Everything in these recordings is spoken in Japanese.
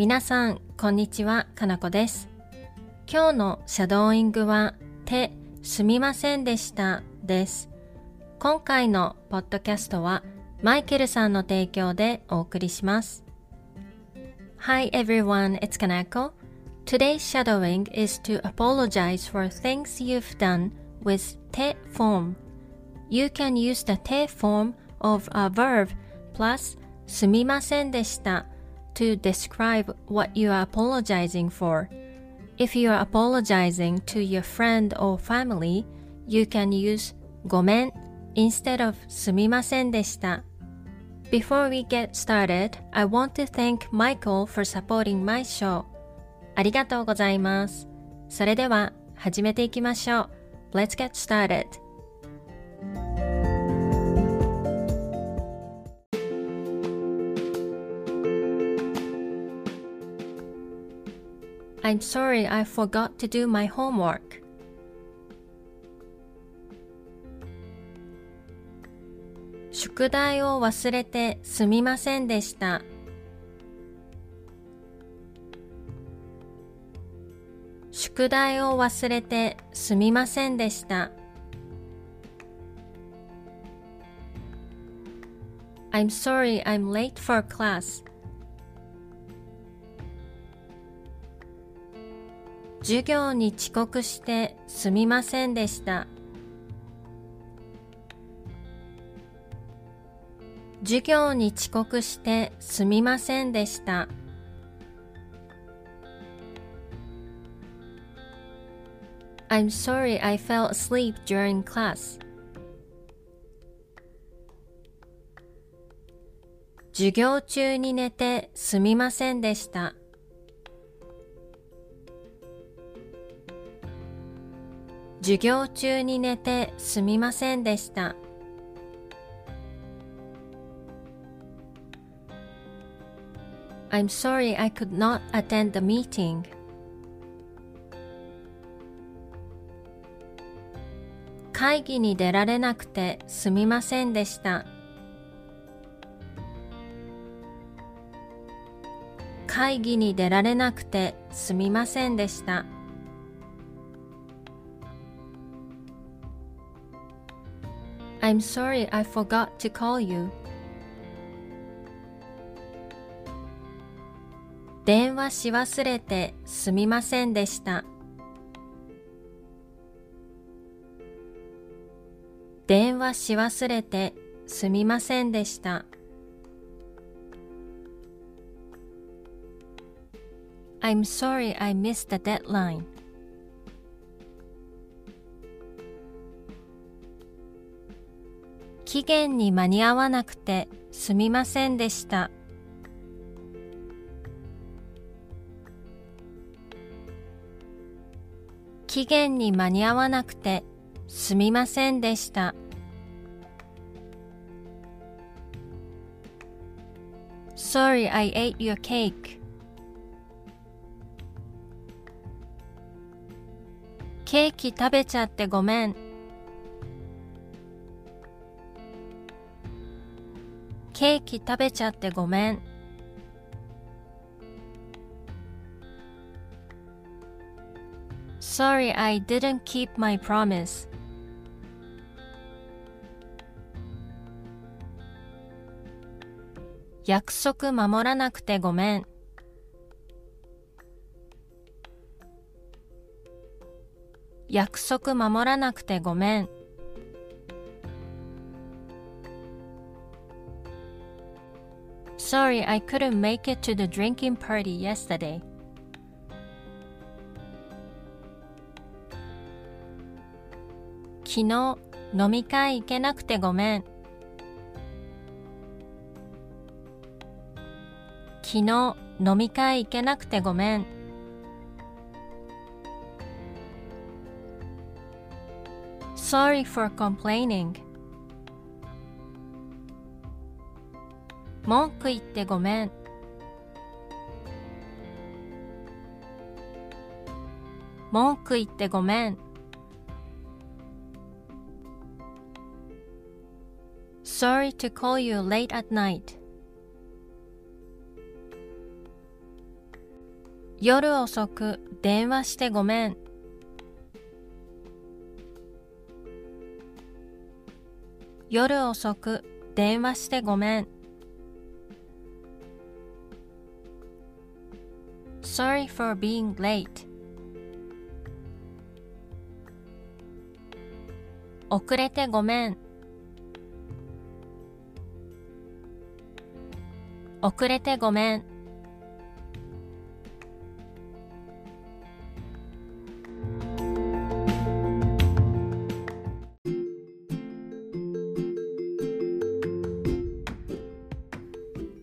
皆さん、こんにちは、かなこです。今日のシャドーイングは、手、すみませんでした、です。今回のポッドキャストは、マイケルさんの提供でお送りします。Hi everyone, it's Kanako. Today's shadowing is to apologize for things you've done with te form. You can use the te form of a verb plus すみませんでした to describe what you are apologizing for. If you are apologizing to your friend or family, you can use ごめん instead of すみませんでした。Before we get started, I want to thank Michael for supporting my show. ありがとうございます。それでは始めていきましょう。Let's get started. I'm sorry I forgot to do my homework. 宿題を忘れてすみませんでした。宿題を忘れてすみませんでした。I'm sorry I'm late for class. 授業に遅刻してすみませんでした。授業に遅刻してすみませんでした。I'm sorry I fell asleep during class. 授業中に寝てすみませんでした。授業中に寝てすみませんでした。I'm sorry I could not attend the meeting. 会議に出られなくてすみませんでした。会議に出られなくてすみませんでした。I'm sorry I forgot to call you. 電話し忘れてすみませんでした。電話し忘れてすみませんでした。I'm sorry I missed the deadline. 期限に間に合わなくてすみませんでした。期限に間に合わなくてすみませんでした。Sorry, I ate your cake. ケーキ食べちゃってごめん。ケーキ食べちゃってごめん。Sorry, I didn't keep my promise. 約束守らなくてごめん。約束守らなくてごめん。Sorry, I couldn't make it to the drinking party yesterday. 昨日飲み会行けなくてごめん。昨日飲み会行けなくてごめん。Sorry for complaining. 文句言ってごめん。文句言ってごめん。Sorry to call you late at night. 夜遅く電話してごめん。夜遅く電話してごめん。Sorry for being late. 遅れてごめん。遅れてごめん。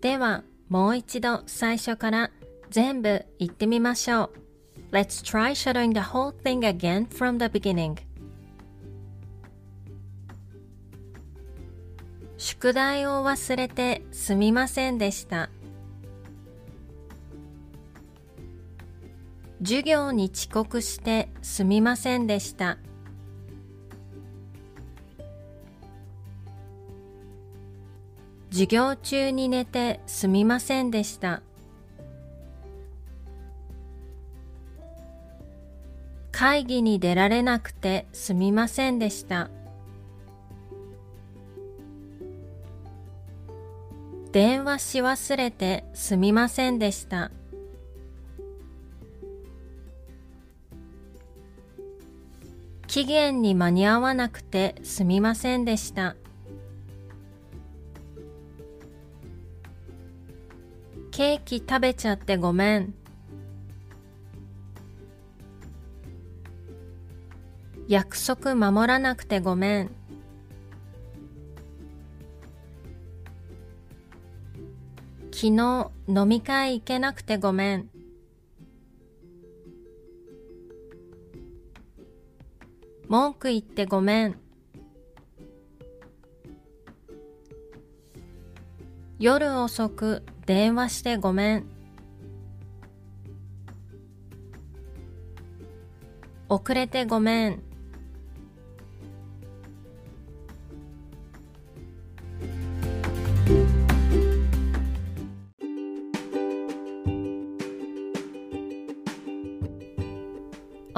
では、もう一度最初から全部言ってみましょう。Let's try shadowing the whole thing again from the beginning. 宿題を忘れてすみませんでした。授業に遅刻してすみませんでした。授業中に寝てすみませんでした。会議に出られなくてすみませんでした。電話し忘れてすみませんでした。期限に間に合わなくてすみませんでした。ケーキ食べちゃってごめん。約束守らなくてごめん。昨日飲み会行けなくてごめん。文句言ってごめん。夜遅く電話してごめん。遅れてごめん。